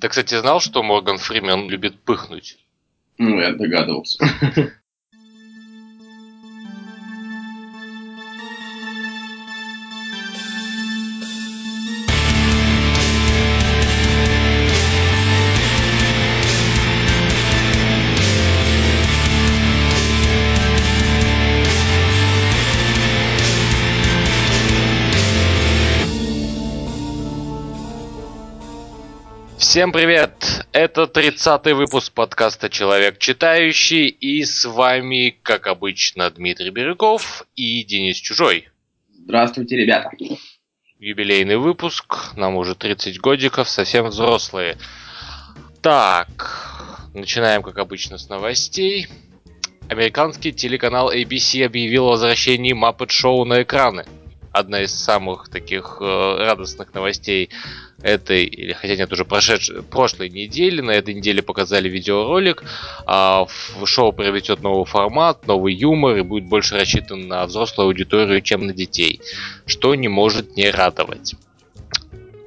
Ты, кстати, знал, что Морган Фримен любит пыхнуть? Ну, я догадывался. Всем привет! Это 30-й выпуск подкаста «Человек читающий» и с вами, как обычно, Дмитрий Бирюков и Денис Чужой. Здравствуйте, ребята! Юбилейный выпуск, нам уже 30 годиков, совсем взрослые. Так, начинаем, как обычно, с новостей. Американский телеканал ABC объявил о возвращении Muppet Show на экраны. Одна из самых таких э, радостных новостей этой, или хотя нет, уже прошедшей, прошлой недели. На этой неделе показали видеоролик. А, шоу приобретет новый формат, новый юмор и будет больше рассчитан на взрослую аудиторию, чем на детей. Что не может не радовать.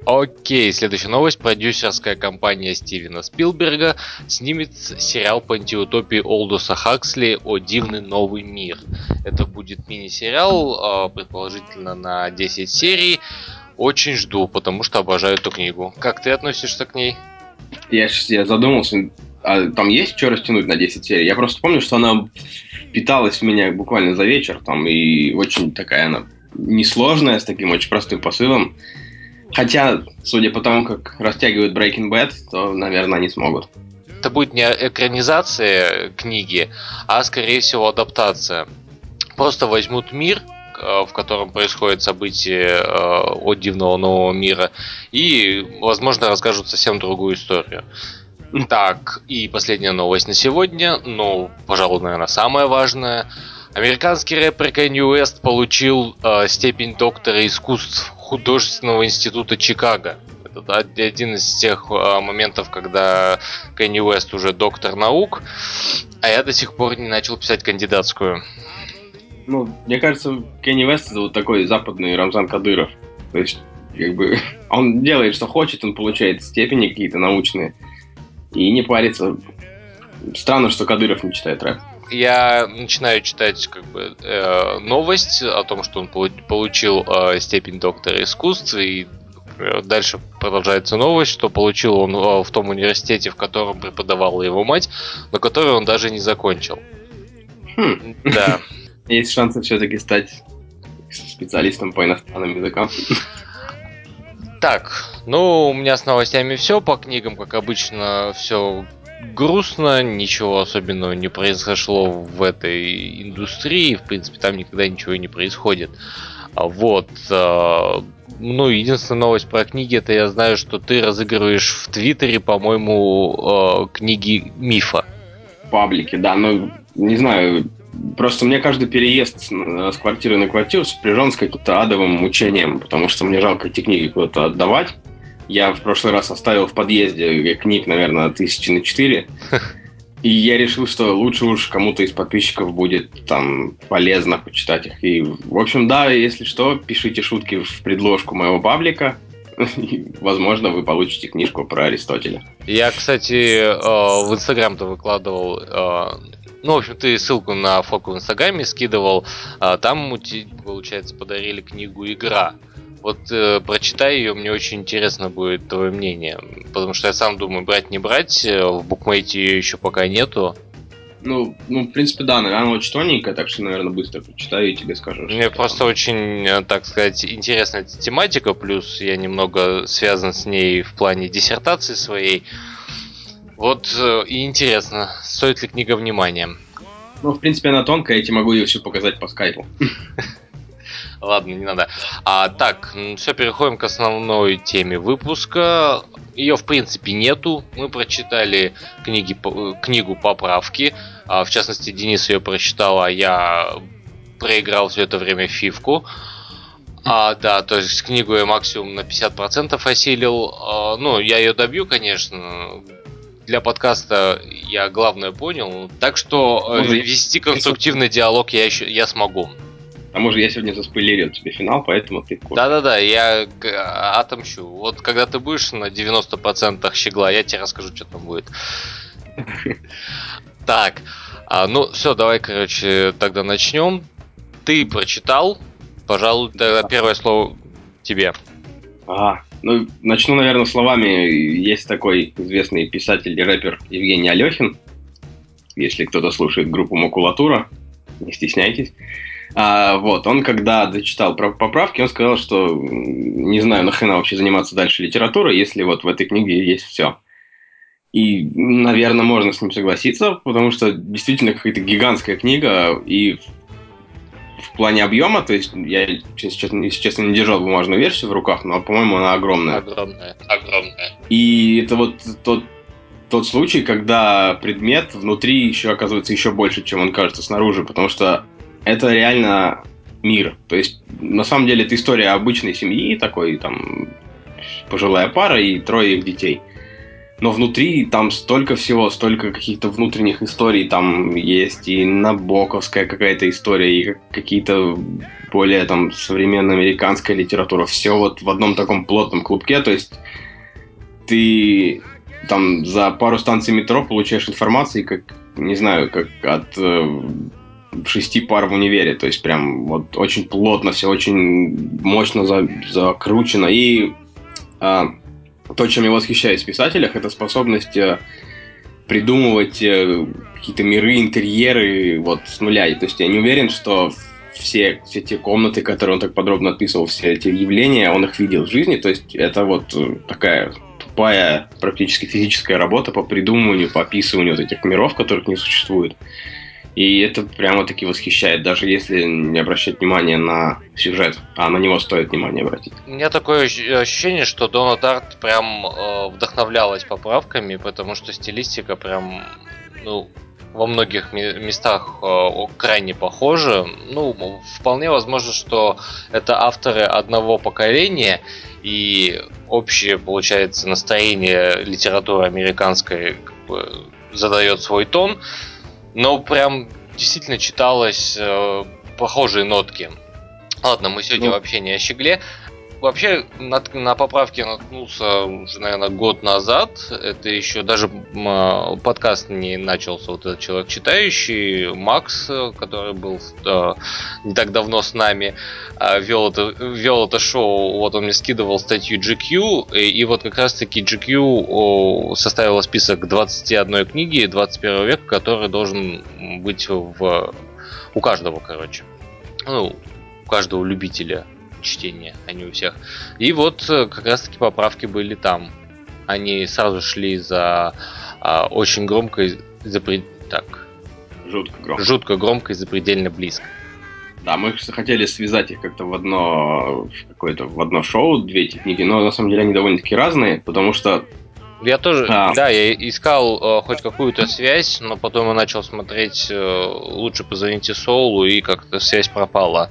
Окей, следующая новость. Продюсерская компания Стивена Спилберга снимет сериал по антиутопии Олдуса Хаксли о дивный новый мир. Это будет мини-сериал, а, предположительно на 10 серий. Очень жду, потому что обожаю эту книгу. Как ты относишься к ней? Я, я задумался, а там есть что растянуть на 10 серий? Я просто помню, что она питалась в меня буквально за вечер, там, и очень такая она несложная, с таким очень простым посылом. Хотя, судя по тому, как растягивают Breaking Bad, то, наверное, они смогут. Это будет не экранизация книги, а, скорее всего, адаптация. Просто возьмут мир, Э, в котором происходит событие э, от дивного нового мира, и, возможно, расскажут совсем другую историю. Так, и последняя новость на сегодня, ну, пожалуй, наверное, самая важная. Американский рэпер Кенни Уэст получил э, степень доктора искусств художественного института Чикаго. Это один из тех э, моментов, когда Кенни Уэст уже доктор наук, а я до сих пор не начал писать кандидатскую. Ну, мне кажется, Кенни Вест это вот такой западный Рамзан Кадыров. То есть, как бы, он делает, что хочет, он получает степени какие-то научные и не парится. Странно, что Кадыров не читает рэп. Я начинаю читать как бы э, новость о том, что он получил э, степень доктора искусств и Дальше продолжается новость, что получил он э, в том университете, в котором преподавала его мать, но который он даже не закончил. Хм. Да. Есть шансы все-таки стать специалистом по иностранным языкам. Так, ну, у меня с новостями все. По книгам, как обычно, все грустно, ничего особенного не произошло в этой индустрии, в принципе, там никогда ничего не происходит. А вот, э, ну, единственная новость про книги, это я знаю, что ты разыгрываешь в Твиттере, по-моему, э, книги мифа. Паблики, да, ну, не знаю, Просто мне каждый переезд с квартиры на квартиру сопряжен с каким-то адовым мучением, потому что мне жалко эти книги куда-то отдавать. Я в прошлый раз оставил в подъезде книг, наверное, тысячи на четыре. И я решил, что лучше уж кому-то из подписчиков будет там полезно почитать их. И, в общем, да, если что, пишите шутки в предложку моего паблика. Возможно, вы получите книжку про Аристотеля. Я, кстати, э, в Инстаграм-то выкладывал э, ну, в общем, ты ссылку на фотку в Инстаграме скидывал. А, там, получается, подарили книгу «Игра». Вот э, прочитай ее, мне очень интересно будет твое мнение. Потому что я сам думаю, брать не брать. В букмейте ее еще пока нету. Ну, ну, в принципе, да, наверное, очень тоненькая, так что, наверное, быстро прочитаю и тебе скажу. Мне просто там. очень, э, так сказать, интересная тематика, плюс я немного связан с ней в плане диссертации своей. Вот э, и интересно, стоит ли книга внимания? Ну, в принципе, она тонкая, я тебе могу ее все показать по скайпу. Ладно, не надо. А, так, все, переходим к основной теме выпуска. Ее, в принципе, нету. Мы прочитали книги, книгу поправки. А, в частности, Денис ее прочитал, а я проиграл все это время фивку. А, да, то есть книгу я максимум на 50% осилил. А, ну, я ее добью, конечно для подкаста я главное понял. Так что э, вести конструктивный диалог я еще я смогу. Тому же я сегодня заспойлерил тебе финал, поэтому ты... Да-да-да, я отомщу. Вот когда ты будешь на 90% щегла, я тебе расскажу, что там будет. Так, а, ну все, давай, короче, тогда начнем. Ты прочитал, пожалуй, тогда первое слово тебе. Ага, ну, начну, наверное, словами. Есть такой известный писатель и рэпер Евгений Алехин. Если кто-то слушает группу Макулатура, не стесняйтесь. А, вот, он когда дочитал про поправки, он сказал, что не знаю, нахрена вообще заниматься дальше литературой, если вот в этой книге есть все. И, наверное, можно с ним согласиться, потому что действительно какая-то гигантская книга, и в плане объема, то есть я, если честно, если честно, не держал бумажную версию в руках, но, по-моему, она огромная. Огромная, огромная. И это вот тот, тот случай, когда предмет внутри еще оказывается еще больше, чем он кажется снаружи, потому что это реально мир. То есть, на самом деле, это история обычной семьи, такой там пожилая пара и трое их детей – но внутри там столько всего, столько каких-то внутренних историй, там есть и набоковская какая-то история, и какие-то более там современная американская литература, все вот в одном таком плотном клубке, то есть ты там за пару станций метро получаешь информацию, как, не знаю, как от э, шести пар в универе, то есть прям вот очень плотно все, очень мощно за, закручено, и э, то, чем я восхищаюсь в писателях, это способность э, придумывать э, какие-то миры, интерьеры вот с нуля. То есть я не уверен, что все, все те комнаты, которые он так подробно описывал, все эти явления, он их видел в жизни. То есть это вот э, такая тупая, практически физическая работа по придумыванию, по описыванию вот этих миров, которых не существует. И это прямо-таки восхищает, даже если не обращать внимания на сюжет, а на него стоит внимание обратить. У меня такое ощущение, что Дона Дарт прям э, вдохновлялась поправками, потому что стилистика прям, ну, во многих местах э, крайне похожа. Ну, вполне возможно, что это авторы одного поколения, и общее, получается, настроение литературы американской как бы, задает свой тон но прям действительно читалось э, похожие нотки. Ладно, мы сегодня ну, вообще не о щегле. Вообще на, на поправке наткнулся уже, наверное, год назад. Это еще даже э, подкаст не начался. Вот этот человек читающий, Макс, который был э, не так давно с нами, э, вел, это, вел это шоу. Вот он мне скидывал статью GQ. И, и вот как раз-таки GQ составила список 21 книги 21 века, который должен быть в, у каждого, короче. Ну, у каждого любителя чтения, а не у всех. И вот э, как раз таки поправки были там. Они сразу шли за а, очень громко, запред... так, жутко громко. жутко громко и запредельно близко. Да, мы хотели связать их как-то в одно какое-то в одно шоу, две эти книги, но на самом деле они довольно-таки разные, потому что я тоже, а. да, я искал э, хоть какую-то связь, но потом я начал смотреть э, «Лучше позвоните Соулу», и как-то связь пропала.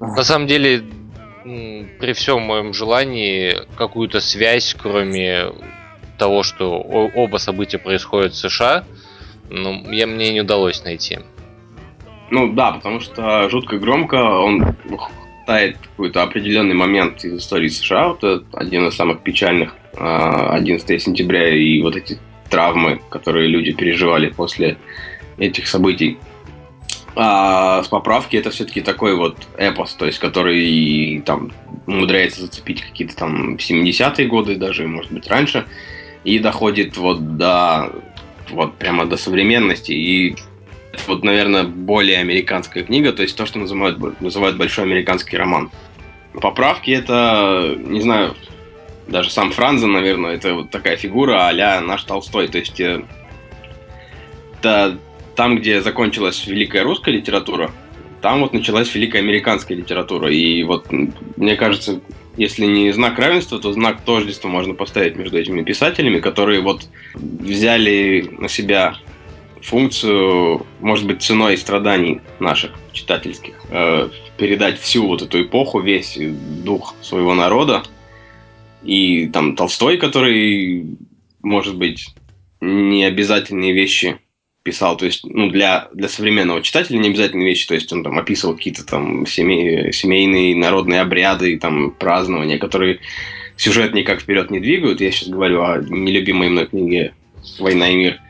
На самом деле, при всем моем желании какую-то связь, кроме того, что оба события происходят в США, ну, я, мне не удалось найти. Ну да, потому что жутко громко он хватает какой-то определенный момент из истории США, вот это один из самых печальных, 11 а, сентября и вот эти травмы, которые люди переживали после этих событий. А с поправки это все-таки такой вот эпос, то есть который там умудряется зацепить какие-то там 70-е годы, даже, может быть, раньше, и доходит вот до вот прямо до современности. И вот, наверное, более американская книга, то есть то, что называют, называют большой американский роман. Поправки это, не знаю, даже сам Франзен, наверное, это вот такая фигура а наш Толстой. То есть это там, где закончилась великая русская литература, там вот началась великая американская литература. И вот, мне кажется, если не знак равенства, то знак тождества можно поставить между этими писателями, которые вот взяли на себя функцию, может быть, ценой страданий наших читательских, э, передать всю вот эту эпоху, весь дух своего народа. И там Толстой, который, может быть, не обязательные вещи писал, то есть, ну, для, для современного читателя не обязательно вещи, то есть он там описывал какие-то там семей, семейные народные обряды, там, празднования, которые сюжет никак вперед не двигают. Я сейчас говорю о нелюбимой мной книге «Война и мир».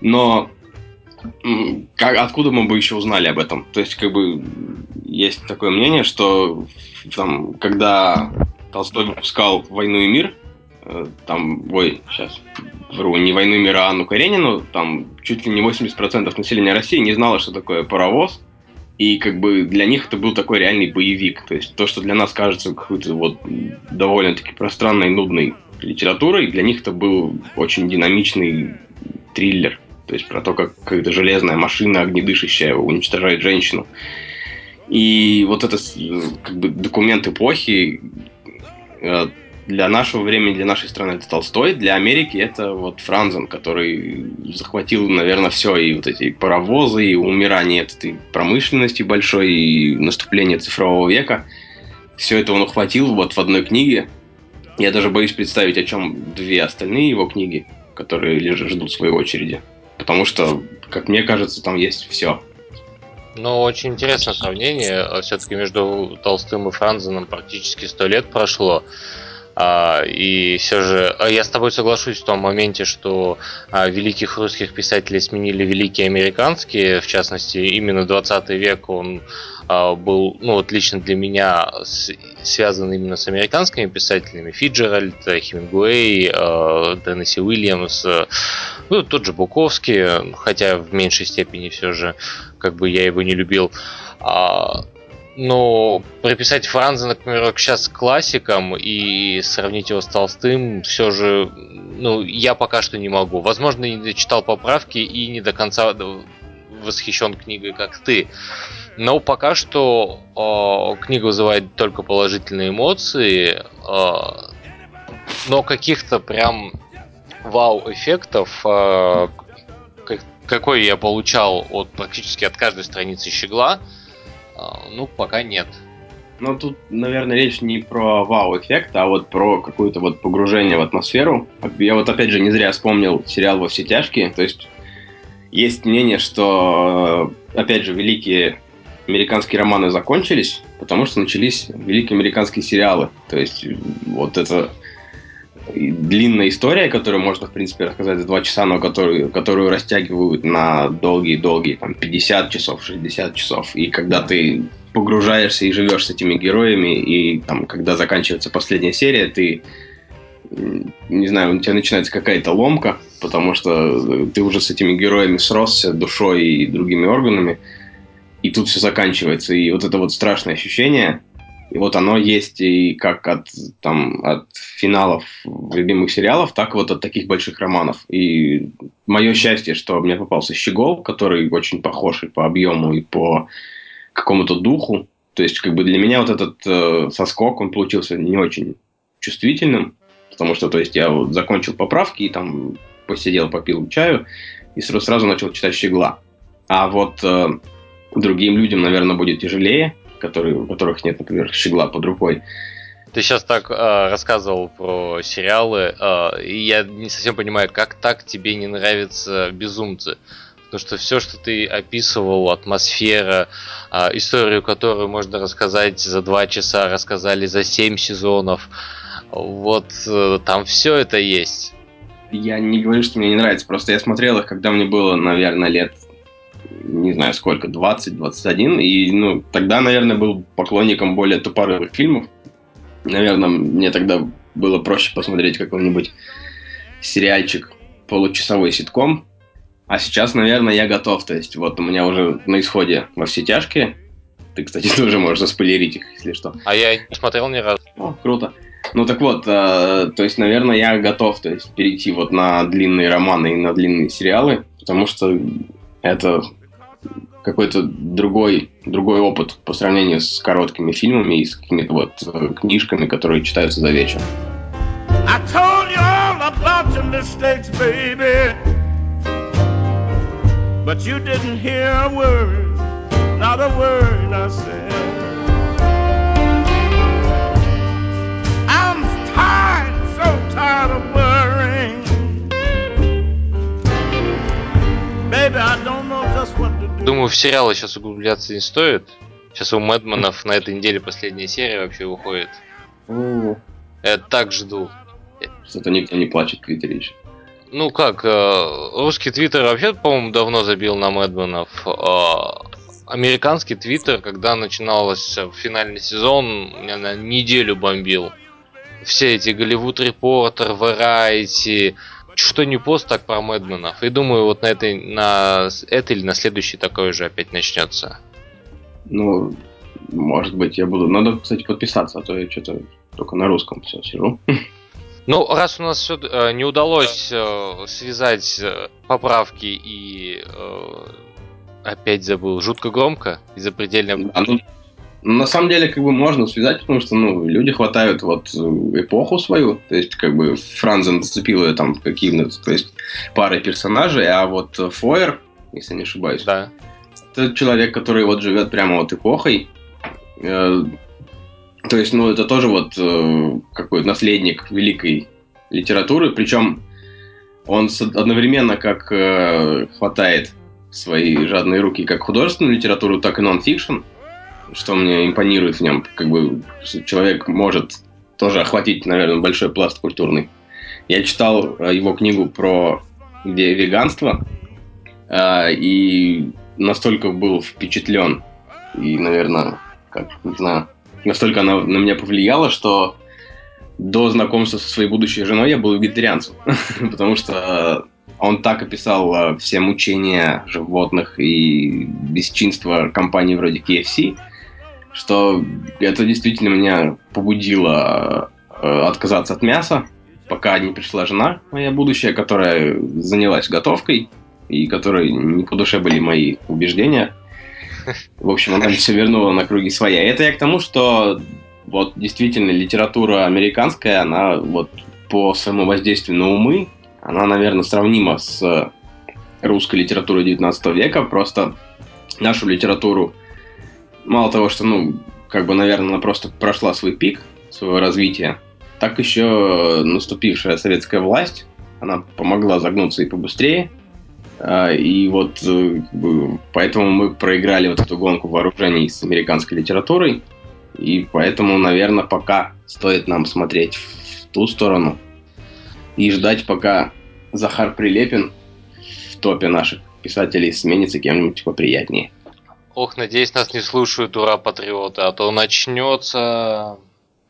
Но как, откуда мы бы еще узнали об этом? То есть, как бы, есть такое мнение, что там, когда Толстой выпускал «Войну и мир», э, там, ой, сейчас, вру, не «Войну и мир», а Анну Каренину, там чуть ли не 80% населения России не знало, что такое паровоз, и как бы для них это был такой реальный боевик. То есть то, что для нас кажется какой-то вот довольно-таки пространной, нудной литературой, для них это был очень динамичный триллер. То есть про то, как какая-то железная машина огнедышащая уничтожает женщину. И вот это как бы документ эпохи э, для нашего времени, для нашей страны это Толстой, для Америки это вот Франзен, который захватил, наверное, все, и вот эти паровозы, и умирание этой промышленности большой, и наступление цифрового века. Все это он ухватил вот в одной книге. Я даже боюсь представить, о чем две остальные его книги, которые лежат, ждут своей очереди. Потому что, как мне кажется, там есть все. Ну, очень интересное сравнение. Все-таки между Толстым и Франзеном практически сто лет прошло. А, и все же а я с тобой соглашусь в том моменте, что а, великих русских писателей сменили великие американские, в частности, именно 20 век он был, ну вот лично для меня, связан именно с американскими писателями. Фиджеральд, Хемингуэй, Теннесси Уильямс, ну тот же Буковский, хотя в меньшей степени все же, как бы я его не любил. Но приписать Франза, например, сейчас к классикам и сравнить его с Толстым, все же, ну, я пока что не могу. Возможно, не дочитал поправки и не до конца восхищен книгой, как ты. Но пока что э, книга вызывает только положительные эмоции, э, но каких-то прям вау-эффектов, э, какой я получал от практически от каждой страницы щегла, а, ну, пока нет. Ну, тут, наверное, речь не про вау-эффект, а вот про какое-то вот погружение в атмосферу. Я вот, опять же, не зря вспомнил сериал «Во все тяжкие». То есть, есть мнение, что, опять же, великие американские романы закончились, потому что начались великие американские сериалы. То есть, вот это длинная история, которую можно, в принципе, рассказать за два часа, но которую, которую растягивают на долгие-долгие, там, 50 часов, 60 часов. И когда ты погружаешься и живешь с этими героями, и там, когда заканчивается последняя серия, ты не знаю, у тебя начинается какая-то ломка, потому что ты уже с этими героями сросся душой и другими органами, и тут все заканчивается. И вот это вот страшное ощущение, и вот оно есть и как от, там, от финалов любимых сериалов, так вот от таких больших романов. И мое счастье, что мне попался Щегол, который очень похож и по объему, и по какому-то духу. То есть, как бы для меня вот этот э, соскок, он получился не очень чувствительным, потому что, то есть, я вот закончил поправки и там посидел, попил чаю и сразу, сразу начал читать Щегла. А вот э, другим людям, наверное, будет тяжелее, которые, у которых нет, например, щегла под рукой. Ты сейчас так э, рассказывал про сериалы, э, и я не совсем понимаю, как так тебе не нравятся безумцы. Потому что все, что ты описывал, атмосфера, э, историю, которую можно рассказать за два часа, рассказали за семь сезонов, вот э, там все это есть. Я не говорю, что мне не нравится, просто я смотрел их, когда мне было, наверное, лет не знаю сколько, 20-21, и ну, тогда, наверное, был поклонником более тупорылых фильмов. Наверное, мне тогда было проще посмотреть какой-нибудь сериальчик, получасовой ситком. А сейчас, наверное, я готов. То есть, вот у меня уже на исходе во все тяжкие. Ты, кстати, тоже можешь заспойлерить их, если что. А я не смотрел ни разу. О, круто. Ну так вот, э, то есть, наверное, я готов то есть, перейти вот на длинные романы и на длинные сериалы, потому что это какой-то другой, другой опыт по сравнению с короткими фильмами и с какими-то вот э, книжками, которые читаются за вечер. I told you all about your mistakes, baby. But you didn't hear a word, not a word I said. Думаю, в сериалы сейчас углубляться не стоит. Сейчас у Мэдманов на этой неделе последняя серия вообще выходит. Я так жду. Что-то никто не плачет в Твиттере еще. Ну как, э, русский твиттер вообще, по-моему, давно забил на Мэдманов. А американский твиттер, когда начиналось финальный сезон, меня на неделю бомбил. Все эти Голливуд Репортер, Variety, что не пост, так про Мэдманов. И думаю, вот на этой, на этой или на следующей такое же опять начнется. Ну, может быть, я буду. Надо, кстати, подписаться, а то я что-то только на русском все сижу. Ну, раз у нас все э, не удалось э, связать э, поправки и э, опять забыл, жутко громко и запредельно. А, ну, на самом деле, как бы можно связать, потому что, ну, люди хватают вот эпоху свою, то есть, как бы, Франзен зацепил ее там каким-то, то есть, парой персонажей, а вот Фойер, если не ошибаюсь, да. это человек, который вот живет прямо вот эпохой, э, то есть, ну, это тоже вот э, какой наследник великой литературы, причем он одновременно как э, хватает свои жадные руки как художественную литературу, так и нон-фикшн, что мне импонирует в нем. Как бы человек может тоже охватить, наверное, большой пласт культурный. Я читал э, его книгу про где веганство, э, и настолько был впечатлен, и, наверное, как, не знаю, настолько она на меня повлияла, что до знакомства со своей будущей женой я был вегетарианцем. Потому что он так описал э, все мучения животных и бесчинство компании вроде KFC, что это действительно меня побудило э, отказаться от мяса, пока не пришла жена моя будущая, которая занялась готовкой, и которой не по душе были мои убеждения. В общем, она все вернула на круги своя. И это я к тому, что вот действительно литература американская, она вот по своему воздействию на умы, она, наверное, сравнима с русской литературой 19 века, просто нашу литературу, мало того, что, ну, как бы, наверное, она просто прошла свой пик своего развития, так еще наступившая советская власть, она помогла загнуться и побыстрее, а, и вот э, поэтому мы проиграли вот эту гонку вооружений с американской литературой. И поэтому, наверное, пока стоит нам смотреть в ту сторону и ждать, пока Захар Прилепин в топе наших писателей сменится кем-нибудь поприятнее. Ох, надеюсь, нас не слушают ура-патриоты, а то начнется...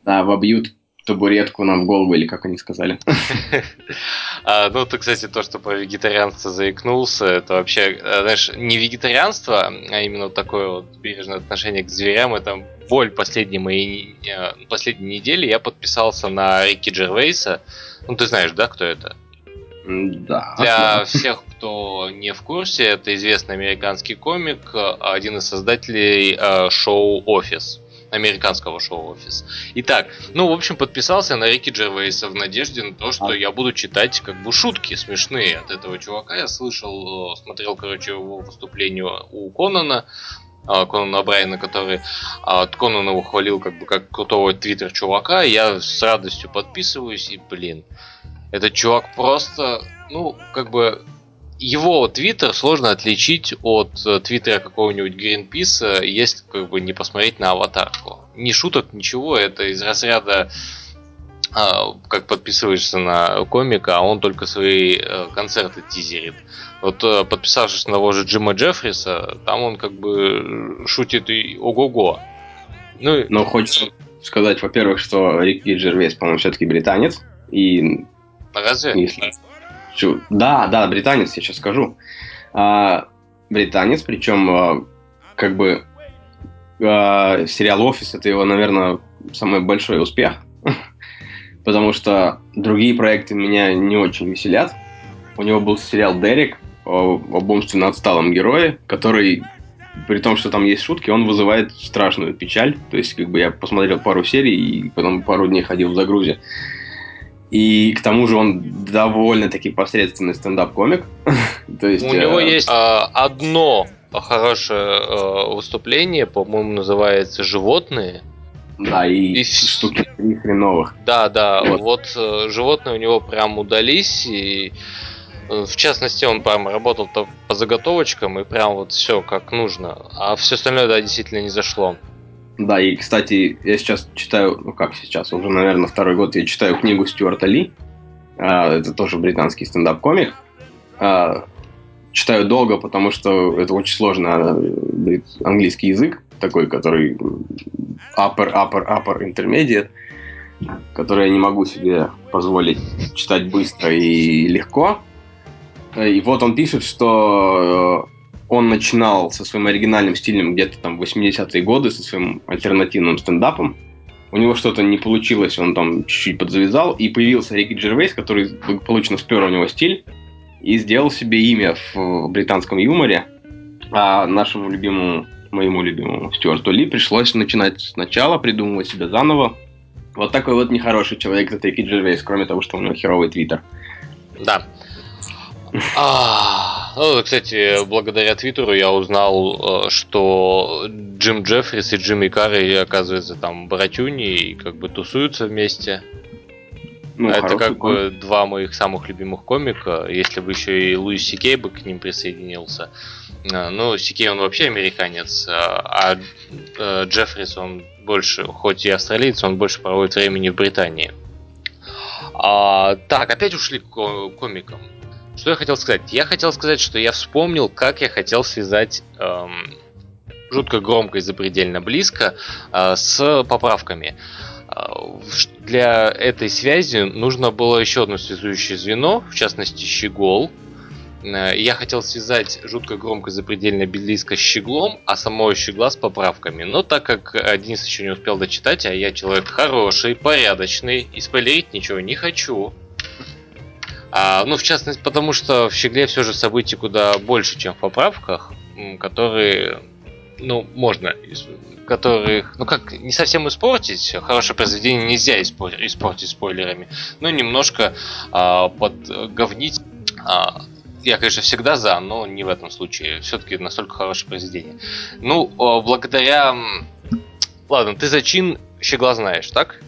Да, вобьют табуретку нам в голову, или как они сказали. а, ну, то, кстати, то, что про вегетарианство заикнулся, это вообще, э, знаешь, не вегетарианство, а именно такое вот бережное отношение к зверям, это боль последней моей э, последней недели. Я подписался на Рики Джервейса. Ну, ты знаешь, да, кто это? Да. Для всех, кто не в курсе, это известный американский комик, один из создателей э, шоу «Офис» американского шоу «Офис». Итак, ну, в общем, подписался на Рики Джервейса в надежде на то, что а. я буду читать как бы шутки смешные от этого чувака. Я слышал, э, смотрел, короче, его выступление у Конана, э, Конана Брайана, который от Конана ухвалил как бы как крутого твиттер чувака. Я с радостью подписываюсь и, блин, этот чувак просто, ну, как бы его твиттер сложно отличить от э, твиттера какого-нибудь Greenpeace, если как бы не посмотреть на аватарку. Ни шуток, ничего, это из разряда а, как подписываешься на комика, а он только свои э, концерты тизерит. Вот э, подписавшись на того же Джима Джеффриса, там он как бы шутит и ого-го. Ну, Но хочется сказать, во-первых, что Рики Джервейс, по-моему, все-таки британец. И... Разве? Если... Да, да, британец, я сейчас скажу. А, британец, причем а, как бы а, сериал «Офис» — это его, наверное, самый большой успех. Потому что другие проекты меня не очень веселят. У него был сериал «Дерек» об умственно отсталом герое, который при том, что там есть шутки, он вызывает страшную печаль. То есть, как бы я посмотрел пару серий и потом пару дней ходил в загрузе. И к тому же он довольно-таки посредственный стендап-комик. То есть, У э, него есть э, одно хорошее э, выступление, по-моему, называется «Животные». Да, и, и штуки хреновых. Да, да, вот, вот э, животные у него прям удались, и В частности, он прям работал по заготовочкам и прям вот все как нужно. А все остальное, да, действительно не зашло. Да, и, кстати, я сейчас читаю, ну как сейчас, уже, наверное, второй год я читаю книгу Стюарта Ли. А, это тоже британский стендап-комик. А, читаю долго, потому что это очень сложно э, английский язык, такой, который upper, upper, upper, intermediate, который я не могу себе позволить читать быстро и легко. И вот он пишет, что э, он начинал со своим оригинальным стилем где-то там в 80-е годы, со своим альтернативным стендапом. У него что-то не получилось, он там чуть-чуть подзавязал, и появился Рики Джервейс, который благополучно спер у него стиль и сделал себе имя в британском юморе. А нашему любимому, моему любимому Стюарту Ли пришлось начинать сначала, придумывать себя заново. Вот такой вот нехороший человек, это Рики Джервейс, кроме того, что у него херовый твиттер. Да. А, ну, кстати, благодаря Твиттеру я узнал, э, что Джим Джеффрис и Джимми Карри, оказывается, там братюни и как бы тусуются вместе. Ну, Это как бы два моих самых любимых комика, если бы еще и Луис Сикей бы к ним присоединился. Э, ну, Сикей он вообще американец, э, а Джеффрис он больше, хоть и австралиец, он больше проводит времени в Британии. А, так, опять ушли к комикам. Что я хотел сказать? Я хотел сказать, что я вспомнил, как я хотел связать эм, жутко громко и запредельно близко э, с поправками. Э, для этой связи нужно было еще одно связующее звено, в частности щегол. Э, я хотел связать жутко громко запредельно близко с щеглом, а самого щегла с поправками. Но так как Денис еще не успел дочитать, а я человек хороший, порядочный, и спойлерить ничего не хочу, а, ну, в частности, потому что в Щегле все же событий куда больше, чем в поправках, которые, ну, можно, которых, ну как, не совсем испортить. Хорошее произведение нельзя испортить спойлерами, но немножко а, подговнить. А, я, конечно, всегда за, но не в этом случае. Все-таки настолько хорошее произведение. Ну, благодаря... Ладно, ты зачин Щегла знаешь, так?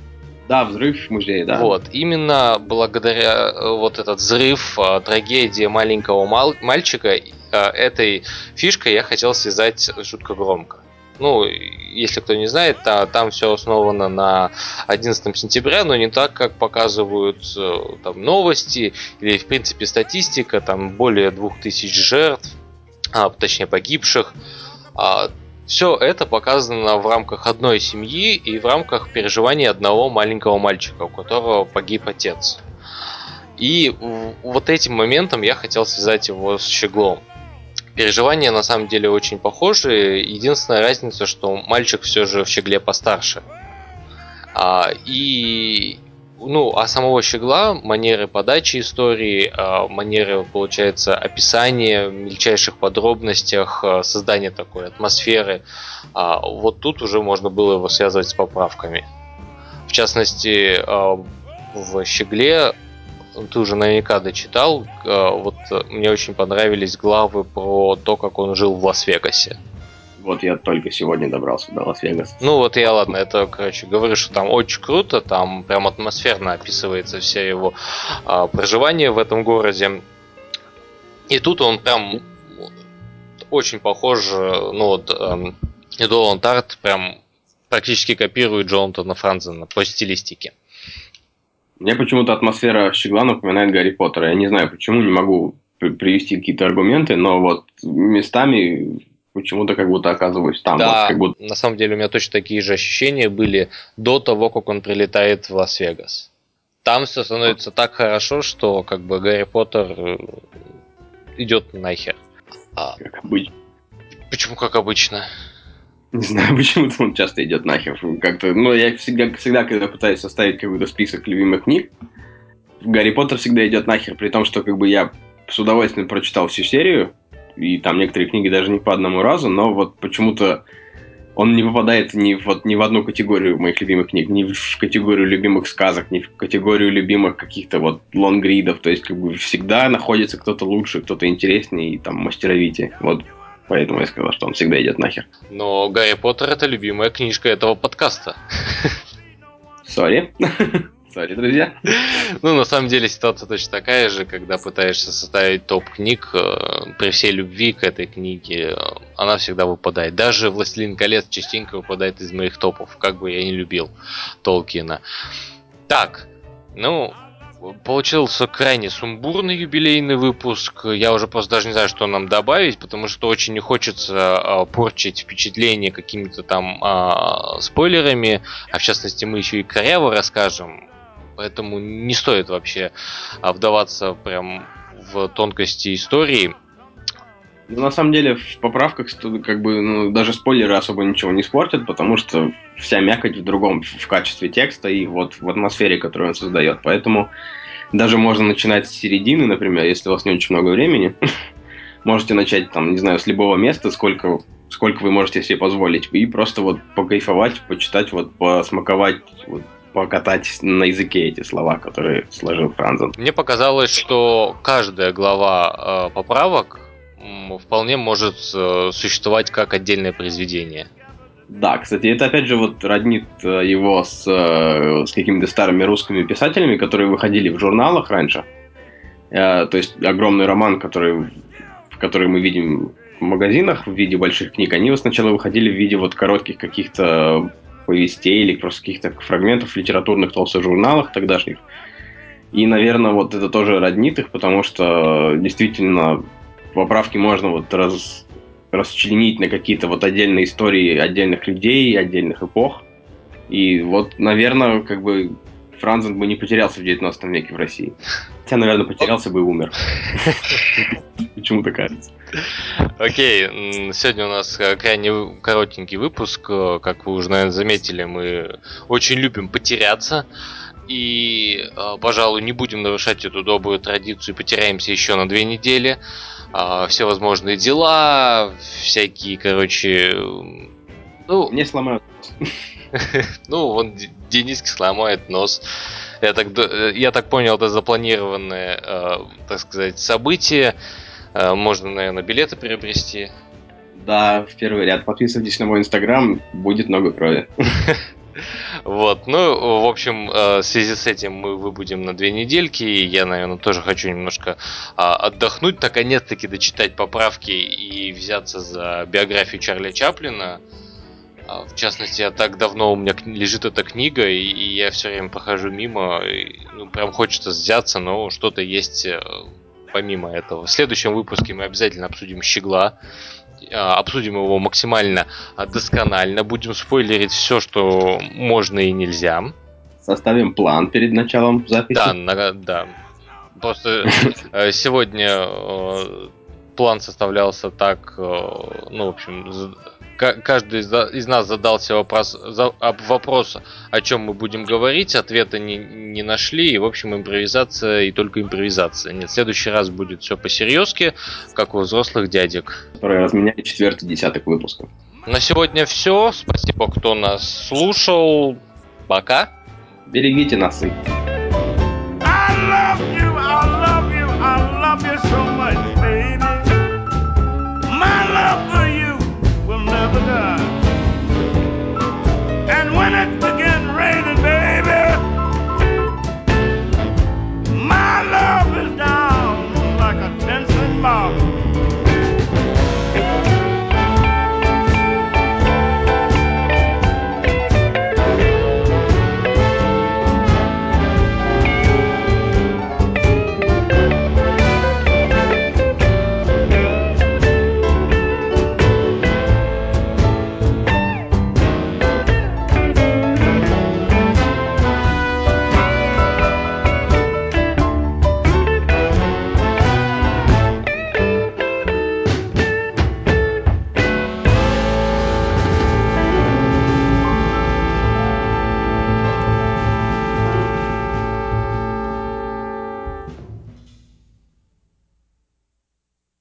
Да, взрыв в музее, да. Вот, именно благодаря э, вот этот взрыв, э, трагедии маленького мал- мальчика, э, этой фишкой я хотел связать жутко громко. Ну, если кто не знает, то, там все основано на 11 сентября, но не так, как показывают там, новости или, в принципе, статистика, там более 2000 жертв, а, точнее погибших. А, все это показано в рамках одной семьи и в рамках переживаний одного маленького мальчика, у которого погиб отец. И вот этим моментом я хотел связать его с Щеглом. Переживания на самом деле очень похожи. Единственная разница, что мальчик все же в Щегле постарше. А, и ну, а самого Щегла, манеры подачи истории, а, манеры, получается, описания в мельчайших подробностях, а, создания такой атмосферы, а, вот тут уже можно было его связывать с поправками. В частности, в Щегле ты уже наверняка дочитал, вот мне очень понравились главы про то, как он жил в Лас-Вегасе. Вот я только сегодня добрался до Лас-Вегаса. Ну вот я, ладно, это, короче, говорю, что там очень круто, там прям атмосферно описывается все его а, проживание в этом городе. И тут он прям очень похож, ну вот, эм, Эдуард Тарт прям практически копирует Джонатана Франзена по стилистике. Мне почему-то атмосфера Щегла напоминает Гарри Поттера. Я не знаю почему, не могу привести какие-то аргументы, но вот местами почему-то как будто оказываюсь там. Да, вот, как будто... на самом деле у меня точно такие же ощущения были до того, как он прилетает в Лас-Вегас. Там все становится так хорошо, что как бы Гарри Поттер э, идет нахер. А... Как обычно. Почему как обычно? Не знаю, почему-то он часто идет нахер. Как-то, ну, я всегда, всегда, когда пытаюсь составить какой-то список любимых книг, Гарри Поттер всегда идет нахер, при том, что как бы я с удовольствием прочитал всю серию, и там некоторые книги даже не по одному разу, но вот почему-то он не попадает ни, вот, ни в одну категорию моих любимых книг, ни в категорию любимых сказок, ни в категорию любимых каких-то вот лонгридов. То есть как бы всегда находится кто-то лучше, кто-то интереснее и там мастеровитее. Вот поэтому я сказал, что он всегда идет нахер. Но Гарри Поттер это любимая книжка этого подкаста. Sorry. Sorry, друзья. Ну, на самом деле ситуация точно такая же, когда пытаешься составить топ книг, э, при всей любви к этой книге, э, она всегда выпадает. Даже «Властелин колец» частенько выпадает из моих топов, как бы я не любил Толкина. Так, ну, получился крайне сумбурный юбилейный выпуск. Я уже просто даже не знаю, что нам добавить, потому что очень не хочется а, порчить впечатление какими-то там а, спойлерами, а в частности мы еще и коряво расскажем. Поэтому не стоит вообще вдаваться прям в тонкости истории. Ну, на самом деле, в поправках как бы ну, даже спойлеры особо ничего не испортят, потому что вся мякоть в другом, в качестве текста и вот в атмосфере, которую он создает. Поэтому даже можно начинать с середины, например, если у вас не очень много времени. Можете начать, там, не знаю, с любого места, сколько, сколько вы можете себе позволить, и просто вот покайфовать, почитать, вот посмаковать, вот, покатать на языке эти слова, которые сложил Франзен. Мне показалось, что каждая глава э, поправок вполне может э, существовать как отдельное произведение. Да, кстати, это опять же вот роднит э, его с, э, с какими-то старыми русскими писателями, которые выходили в журналах раньше. То есть огромный роман, который, который мы видим в магазинах в виде больших книг, они сначала выходили в виде вот коротких каких-то повестей или просто каких-то фрагментов литературных толстых журналах тогдашних. И, наверное, вот это тоже роднит их, потому что действительно поправки можно вот раз, расчленить на какие-то вот отдельные истории отдельных людей, отдельных эпох. И вот, наверное, как бы Франзен бы не потерялся в 19 веке в России. Хотя, наверное, потерялся бы и умер. Почему-то кажется. Окей, сегодня у нас э, крайне коротенький выпуск. Э, как вы уже, наверное, заметили, мы очень любим потеряться. И, э, пожалуй, не будем нарушать эту добрую традицию потеряемся еще на две недели а, все возможные дела, всякие, короче, ну... Не сломают Ну, вон Дениске сломает нос. Я так, я так понял, это запланированное, так сказать, событие. Э, можно, наверное, билеты приобрести. Да, в первый ряд. Подписывайтесь на мой инстаграм, будет много крови. Вот, ну, в общем, э, в связи с этим мы выбудем на две недельки, и я, наверное, тоже хочу немножко а, отдохнуть, наконец-таки дочитать поправки и взяться за биографию Чарли Чаплина. А, в частности, я так давно у меня лежит эта книга, и, и я все время прохожу мимо, и, ну, прям хочется взяться, но что-то есть э, помимо этого. В следующем выпуске мы обязательно обсудим Щегла. А, обсудим его максимально а, досконально, будем спойлерить все, что можно и нельзя. Составим план перед началом записи. Да, на, да. Просто э, сегодня э, план составлялся так, э, ну, в общем, каждый из нас задался вопрос, вопрос, о чем мы будем говорить, ответа не, не нашли, и, в общем, импровизация и только импровизация. Нет, в следующий раз будет все по-серьезки, как у взрослых дядек. Разменяли четвертый десяток выпуска. На сегодня все. Спасибо, кто нас слушал. Пока. Берегите носы.